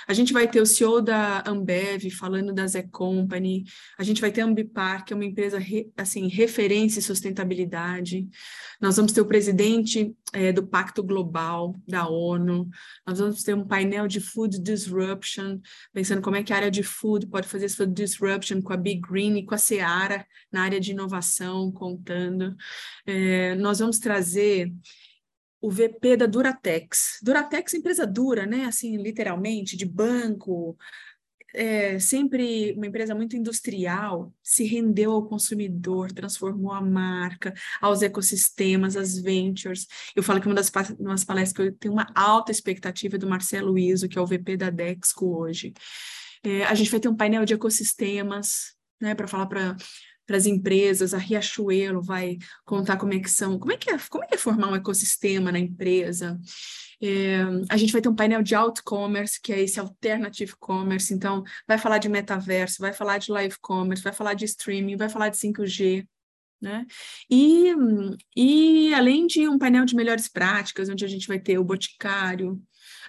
A gente vai ter o CEO da Ambev falando da Z Company. A gente vai ter a Ambipar, que é uma empresa re, assim, referência em sustentabilidade. Nós vamos ter o presidente é, do Pacto Global da ONU. Nós vamos ter um painel de Food Disruption, pensando como é que a área de food pode fazer esse food disruption com a Big Green e com a Seara na área de inovação, contando. É, nós vamos trazer o VP da Duratex. Duratex, empresa dura, né? Assim, literalmente, de banco, é, sempre uma empresa muito industrial, se rendeu ao consumidor, transformou a marca, aos ecossistemas, às ventures. Eu falo que uma das umas palestras que eu tenho uma alta expectativa é do Marcelo Iso, que é o VP da Dexco hoje. É, a gente vai ter um painel de ecossistemas, né, para falar para para as empresas, a Riachuelo vai contar como é que são, como é que é, como é, que é formar um ecossistema na empresa. É, a gente vai ter um painel de out-commerce, que é esse alternative commerce, então vai falar de metaverso, vai falar de live commerce, vai falar de streaming, vai falar de 5G, né? E, e além de um painel de melhores práticas, onde a gente vai ter o Boticário,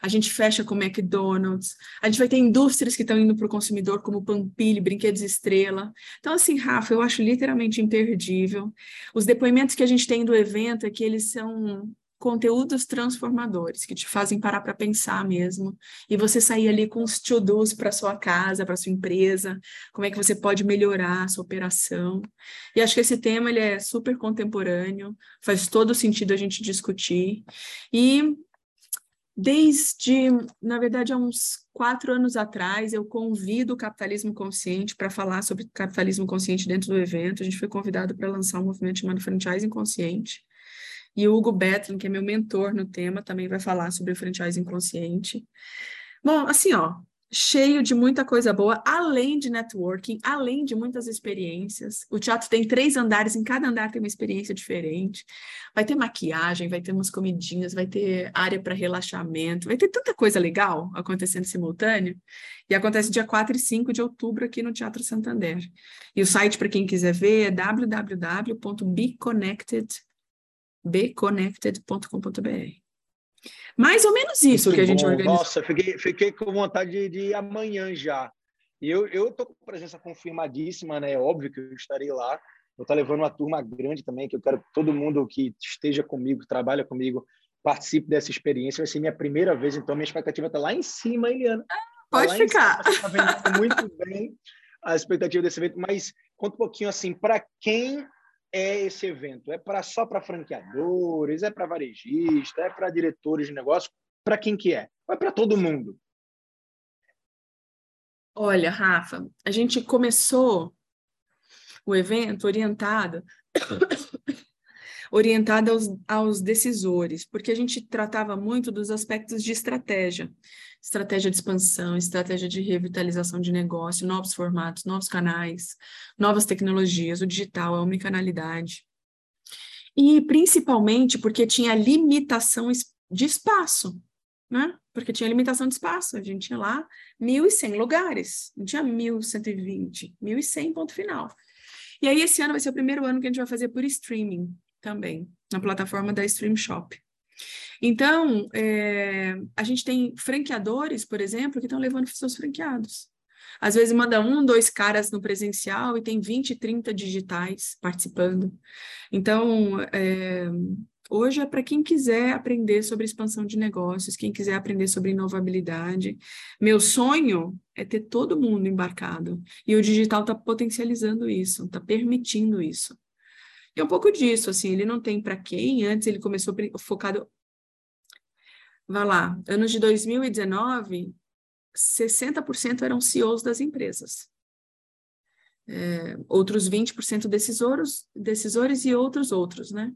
a gente fecha com McDonald's, a gente vai ter indústrias que estão indo para o consumidor, como Pampilho, Brinquedos Estrela. Então, assim, Rafa, eu acho literalmente imperdível. Os depoimentos que a gente tem do evento é que eles são conteúdos transformadores que te fazem parar para pensar mesmo e você sair ali com os to-dos para sua casa, para sua empresa, como é que você pode melhorar a sua operação. E acho que esse tema ele é super contemporâneo, faz todo sentido a gente discutir. E Desde, na verdade, há uns quatro anos atrás, eu convido o Capitalismo Consciente para falar sobre capitalismo consciente dentro do evento. A gente foi convidado para lançar um movimento chamado Franchising Consciente. E o Hugo Betlin, que é meu mentor no tema, também vai falar sobre o franchising consciente. Bom, assim, ó, cheio de muita coisa boa, além de networking, além de muitas experiências. O teatro tem três andares, em cada andar tem uma experiência diferente. Vai ter maquiagem, vai ter umas comidinhas, vai ter área para relaxamento, vai ter tanta coisa legal acontecendo simultâneo. E acontece dia 4 e 5 de outubro aqui no Teatro Santander. E o site, para quem quiser ver, é www.beconnected.com.br. Mais ou menos isso Muito que a gente bom. organizou. Nossa, fiquei, fiquei com vontade de, de ir amanhã já. E eu, tô com presença confirmadíssima, né? É óbvio que eu estarei lá. Eu estou levando uma turma grande também, que eu quero que todo mundo que esteja comigo, trabalha comigo, participe dessa experiência. Vai ser minha primeira vez, então minha expectativa está lá em cima, Eliana. Tá Pode ficar. Você está vendo muito bem a expectativa desse evento, mas conta um pouquinho assim, para quem é esse evento? É para só para franqueadores, é para varejista, é para diretores de negócio, para quem que é? É para todo mundo. Olha, Rafa, a gente começou o evento orientado orientada aos, aos decisores, porque a gente tratava muito dos aspectos de estratégia, estratégia de expansão, estratégia de revitalização de negócio, novos formatos, novos canais, novas tecnologias, o digital, a omnicanalidade. E principalmente porque tinha limitação de espaço, né? Porque tinha limitação de espaço, a gente tinha lá 1.100 lugares, não tinha 1.120, 1.100 ponto final. E aí esse ano vai ser o primeiro ano que a gente vai fazer por streaming também, na plataforma da Stream Shop. Então, é, a gente tem franqueadores, por exemplo, que estão levando seus franqueados. Às vezes manda um, dois caras no presencial e tem 20, 30 digitais participando. Então, é, hoje é para quem quiser aprender sobre expansão de negócios, quem quiser aprender sobre inovabilidade. Meu sonho é ter todo mundo embarcado. E o digital está potencializando isso, está permitindo isso. E é um pouco disso, assim, ele não tem para quem, antes ele começou focado. Vai lá, anos de 2019, 60% eram CEOs das empresas. É, outros 20% decisores, decisores e outros outros, né?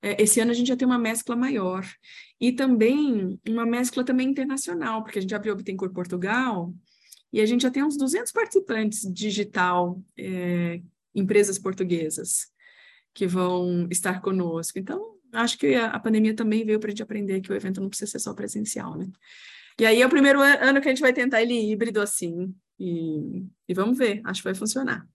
É, esse ano a gente já tem uma mescla maior. E também uma mescla também internacional, porque a gente abriu o Bittencourt Portugal e a gente já tem uns 200 participantes digital, é, empresas portuguesas que vão estar conosco. Então, acho que a, pandemia também veio para a gente aprender que o evento não precisa ser só presencial, né? E aí é o primeiro ano que a gente vai tentar ele híbrido assim, e, e vamos ver, acho que vai funcionar.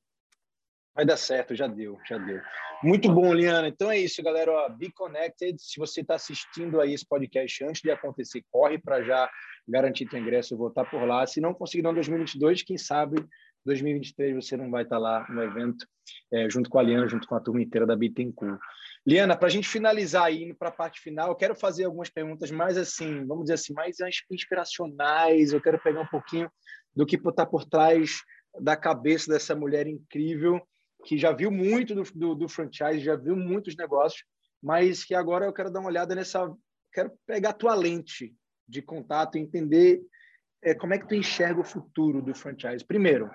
Vai dar certo, já deu, já deu. Muito bom, Liana. Então é isso, galera. Be Connected. Se você está assistindo aí esse podcast antes de acontecer, corre para já garantir teu ingresso e voltar por lá. Se não conseguir em 2022, quem sabe 2023 você não vai estar lá no evento é, junto com a Liana, junto com a turma inteira da Bittencourt. Liana, para a gente finalizar aí, indo para a parte final, eu quero fazer algumas perguntas mais assim, vamos dizer assim, mais inspiracionais. Eu quero pegar um pouquinho do que está por trás da cabeça dessa mulher incrível que já viu muito do, do, do franchise, já viu muitos negócios, mas que agora eu quero dar uma olhada nessa, quero pegar a tua lente de contato, entender é, como é que tu enxerga o futuro do franchise. Primeiro,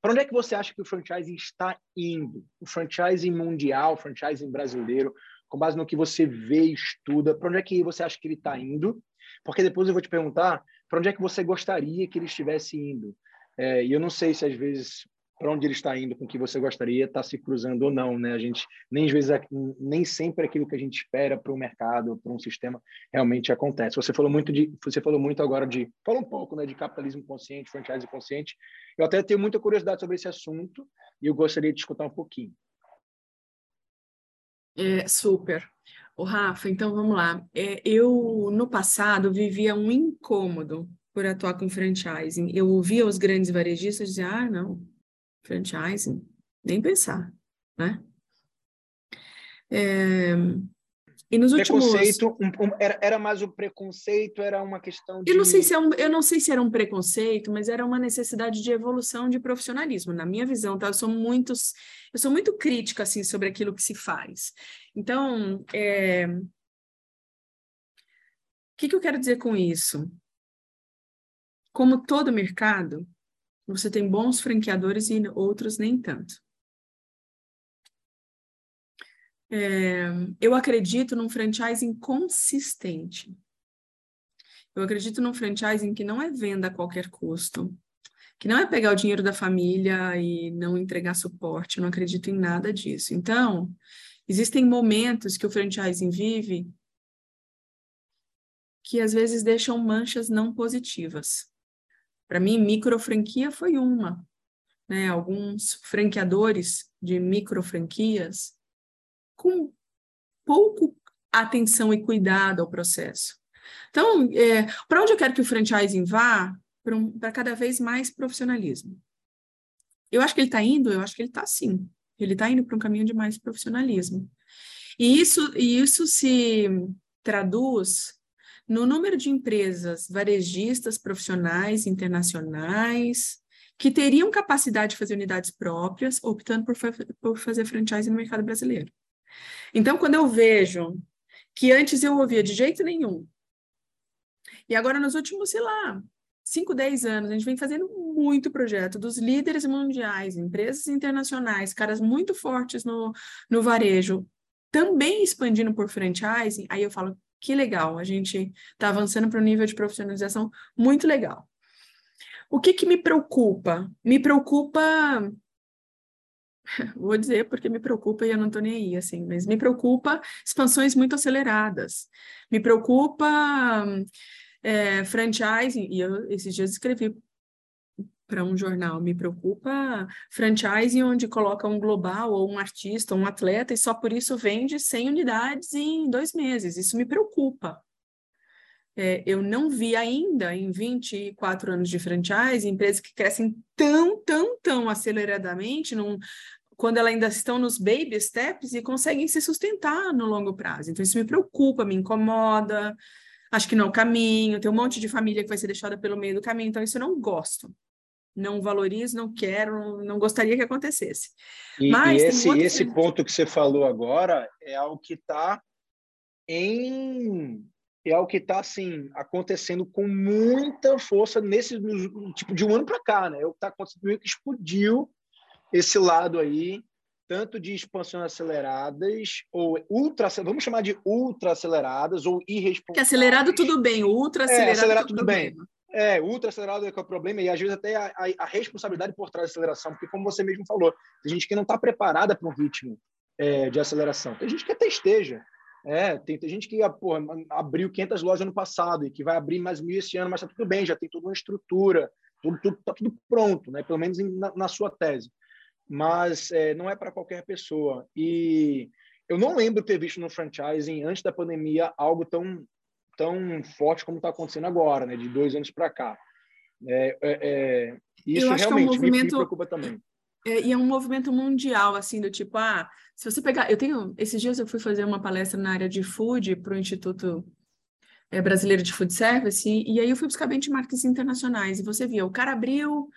para onde é que você acha que o franchising está indo? O franchising mundial, o franchising brasileiro, com base no que você vê e estuda, para onde é que você acha que ele está indo? Porque depois eu vou te perguntar para onde é que você gostaria que ele estivesse indo. É, e eu não sei se às vezes para onde ele está indo, com o que você gostaria, está se cruzando ou não, né? A gente nem às vezes nem sempre aquilo que a gente espera para o mercado, para um sistema realmente acontece. Você falou muito de, você falou muito agora de, falou um pouco, né, de capitalismo consciente, franchise consciente. Eu até tenho muita curiosidade sobre esse assunto e eu gostaria de escutar um pouquinho. É, super. O Rafa, então vamos lá. É, eu no passado vivia um incômodo por atuar com franchising. Eu ouvia os grandes varejistas dizer: "Ah, não, franchising, nem pensar, né? É, e nos preconceito, últimos... um, um, era, era mais o preconceito, era uma questão de... Eu não, sei se é um, eu não sei se era um preconceito, mas era uma necessidade de evolução de profissionalismo, na minha visão, tá? Eu sou muito, eu sou muito crítica, assim, sobre aquilo que se faz. Então, é... o que, que eu quero dizer com isso? Como todo mercado, você tem bons franqueadores e outros nem tanto. É, eu acredito num franchising consistente. Eu acredito num franchising que não é venda a qualquer custo, que não é pegar o dinheiro da família e não entregar suporte. Eu não acredito em nada disso. Então, existem momentos que o franchising vive que às vezes deixam manchas não positivas. Para mim, micro franquia foi uma. Né? Alguns franqueadores de micro franquias com pouco atenção e cuidado ao processo. Então, é, para onde eu quero que o franchising vá? Para um, cada vez mais profissionalismo. Eu acho que ele está indo, eu acho que ele está sim. Ele está indo para um caminho de mais profissionalismo. E isso, e isso se traduz no número de empresas varejistas profissionais internacionais que teriam capacidade de fazer unidades próprias, optando por, fa por fazer franchise no mercado brasileiro. Então, quando eu vejo que antes eu ouvia de jeito nenhum, e agora nos últimos, sei lá, 5, 10 anos, a gente vem fazendo muito projeto dos líderes mundiais, empresas internacionais, caras muito fortes no, no varejo, também expandindo por franchising, aí eu falo, que legal, a gente está avançando para um nível de profissionalização muito legal. O que, que me preocupa? Me preocupa, [LAUGHS] vou dizer porque me preocupa e eu não estou nem aí, assim, mas me preocupa expansões muito aceleradas. Me preocupa é, franchising, e eu esses dias escrevi para um jornal. Me preocupa franchise onde coloca um global ou um artista, um atleta, e só por isso vende 100 unidades em dois meses. Isso me preocupa. É, eu não vi ainda, em 24 anos de franchise, empresas que crescem tão, tão, tão aceleradamente, num, quando elas ainda estão nos baby steps e conseguem se sustentar no longo prazo. Então, isso me preocupa, me incomoda, acho que não é o caminho, tem um monte de família que vai ser deixada pelo meio do caminho, então isso eu não gosto não valorizo, não quero, não gostaria que acontecesse. E, Mas e esse, um esse ponto que você falou agora é algo que está em é algo que está assim acontecendo com muita força nesse tipo de um ano para cá, né? É o que está acontecendo que explodiu esse lado aí tanto de expansões aceleradas ou ultra, vamos chamar de ultra aceleradas ou irresponsáveis. Que acelerado tudo bem, ultra acelerado, é, acelerado tudo, tudo bem. bem. É, ultra acelerado é que é o problema, e às vezes até a, a, a, responsabilidade por trás da aceleração, porque como você mesmo falou, tem gente que não está preparada para um ritmo é, de aceleração. Tem gente que até esteja. É, tem, tem gente que ah, porra, abriu 500 lojas ano passado e que vai abrir mais mil esse ano, mas está tudo bem, já tem toda uma estrutura, tudo, tudo, tá tudo pronto, né? pelo menos na, na sua tese. Mas é, não é para qualquer pessoa. E eu não lembro ter visto no franchising, antes da pandemia, algo tão tão forte como está acontecendo agora, né? De dois anos para cá. É, é, é, isso realmente é um movimento, me, preocupa também. É, e é um movimento mundial, assim, do tipo, ah, se você pegar. Eu tenho. Esses dias eu fui fazer uma palestra na área de food para o Instituto é, Brasileiro de Food Service, e, e aí eu fui buscar benchmarks internacionais, e você via, o cara abriu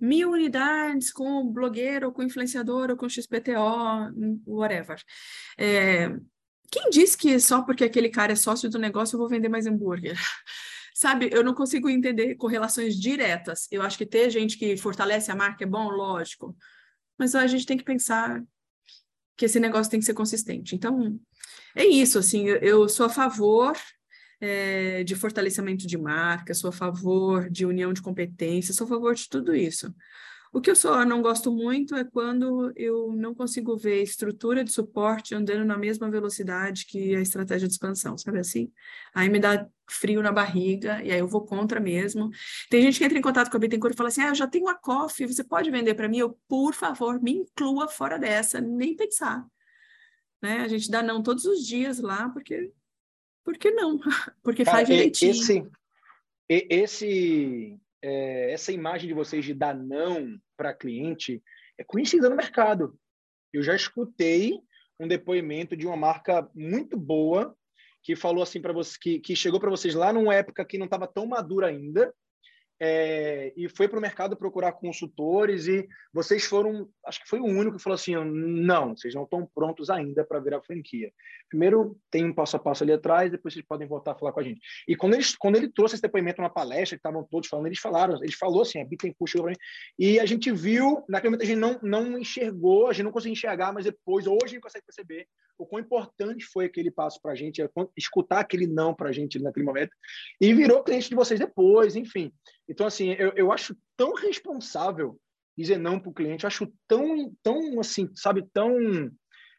mil unidades com blogueiro, com influenciador, ou com XPTO, whatever. É, quem diz que só porque aquele cara é sócio do negócio eu vou vender mais hambúrguer? [LAUGHS] Sabe, eu não consigo entender correlações diretas. Eu acho que ter gente que fortalece a marca é bom, lógico. Mas a gente tem que pensar que esse negócio tem que ser consistente. Então, é isso, assim, eu sou a favor é, de fortalecimento de marca, sou a favor de união de competências, sou a favor de tudo isso. O que eu só não gosto muito é quando eu não consigo ver estrutura de suporte andando na mesma velocidade que a estratégia de expansão, sabe assim? Aí me dá frio na barriga e aí eu vou contra mesmo. Tem gente que entra em contato com a Bittencourt e fala assim: "Ah, eu já tenho a coffee, você pode vender para mim?" Eu, por favor, me inclua fora dessa, nem pensar. Né? A gente dá não todos os dias lá porque porque não? [LAUGHS] Porque Cara, faz direitinho. Esse esse é, essa imagem de vocês de dar não para cliente é conhecida no mercado. Eu já escutei um depoimento de uma marca muito boa que falou assim para vocês que, que chegou para vocês lá numa época que não estava tão madura ainda é, e foi para o mercado procurar consultores e vocês foram, acho que foi o único que falou assim, não, vocês não estão prontos ainda para virar franquia. Primeiro tem um passo a passo ali atrás, depois vocês podem voltar a falar com a gente. E quando ele, quando ele trouxe esse depoimento na palestra, que estavam todos falando, eles falaram, ele falou assim, a Bittencourt chegou para mim, e a gente viu, naquele momento a gente não, não enxergou, a gente não conseguiu enxergar, mas depois, hoje a gente consegue perceber o quão importante foi aquele passo para a gente, escutar aquele não para a gente naquele momento, e virou cliente de vocês depois, enfim. Então, assim, eu, eu acho tão responsável dizer não para o cliente, eu acho tão, tão, assim, sabe, tão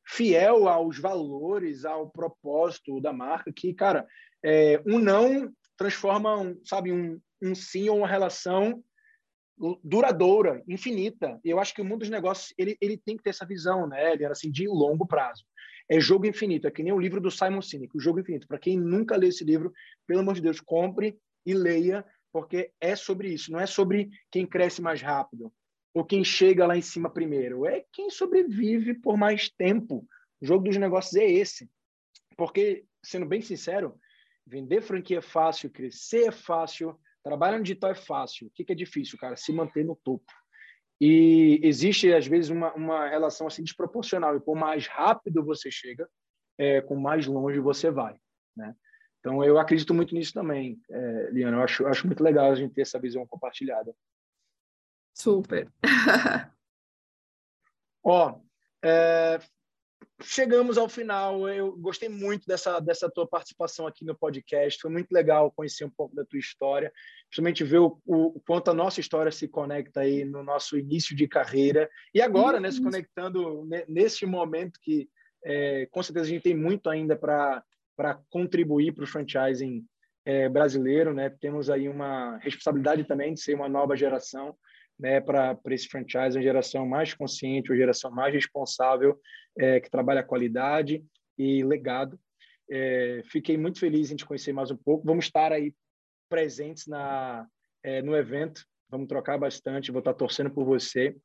fiel aos valores, ao propósito da marca, que, cara, é, um não transforma, um, sabe, um, um sim ou uma relação duradoura, infinita. Eu acho que o mundo dos negócios ele, ele tem que ter essa visão, né, ele era assim de longo prazo. É jogo infinito, é que nem o livro do Simon Sinek, o jogo infinito. Para quem nunca lê esse livro, pelo amor de Deus, compre e leia, porque é sobre isso, não é sobre quem cresce mais rápido ou quem chega lá em cima primeiro, é quem sobrevive por mais tempo. O jogo dos negócios é esse. Porque, sendo bem sincero, vender franquia é fácil, crescer é fácil, trabalhar no digital é fácil. O que é difícil, cara? Se manter no topo. E existe, às vezes, uma, uma relação assim desproporcional. E por mais rápido você chega, é, com mais longe você vai. Né? Então, eu acredito muito nisso também, é, Liana. Eu acho, acho muito legal a gente ter essa visão compartilhada. Super. Ó, é, chegamos ao final. Eu gostei muito dessa, dessa tua participação aqui no podcast. Foi muito legal conhecer um pouco da tua história, principalmente ver o, o, quanto a nossa história se conecta aí no nosso início de carreira e agora, né, se conectando nesse momento que é, com certeza a gente tem muito ainda para para contribuir para o franchising é, brasileiro, né? Temos aí uma responsabilidade também de ser uma nova geração, né? Para esse franchise, uma geração mais consciente, uma geração mais responsável, é, que trabalha qualidade e legado. É, fiquei muito feliz em te conhecer mais um pouco. Vamos estar aí presentes na é, no evento. Vamos trocar bastante. Vou estar torcendo por você.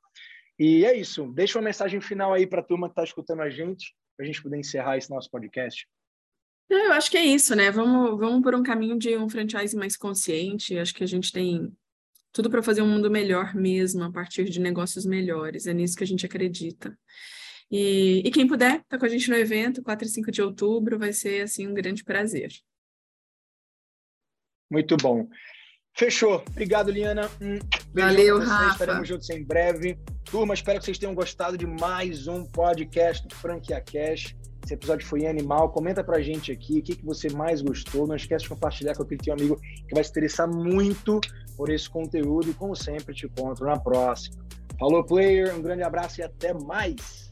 E é isso. Deixa uma mensagem final aí para a turma que está escutando a gente, para a gente poder encerrar esse nosso podcast. Eu acho que é isso, né? Vamos, vamos por um caminho de um franchise mais consciente. Acho que a gente tem tudo para fazer um mundo melhor mesmo, a partir de negócios melhores. É nisso que a gente acredita. E, e quem puder, tá com a gente no evento, 4 e 5 de outubro, vai ser assim um grande prazer. Muito bom. Fechou. Obrigado, Liana. Um Valeu, Rafa. Estaremos juntos em breve. Turma, espero que vocês tenham gostado de mais um podcast do Franquia Cash. Esse episódio foi animal. Comenta pra gente aqui o que, que você mais gostou. Não esquece de compartilhar com aquele teu amigo que vai se interessar muito por esse conteúdo. E como sempre, te encontro na próxima. Falou, player. Um grande abraço e até mais.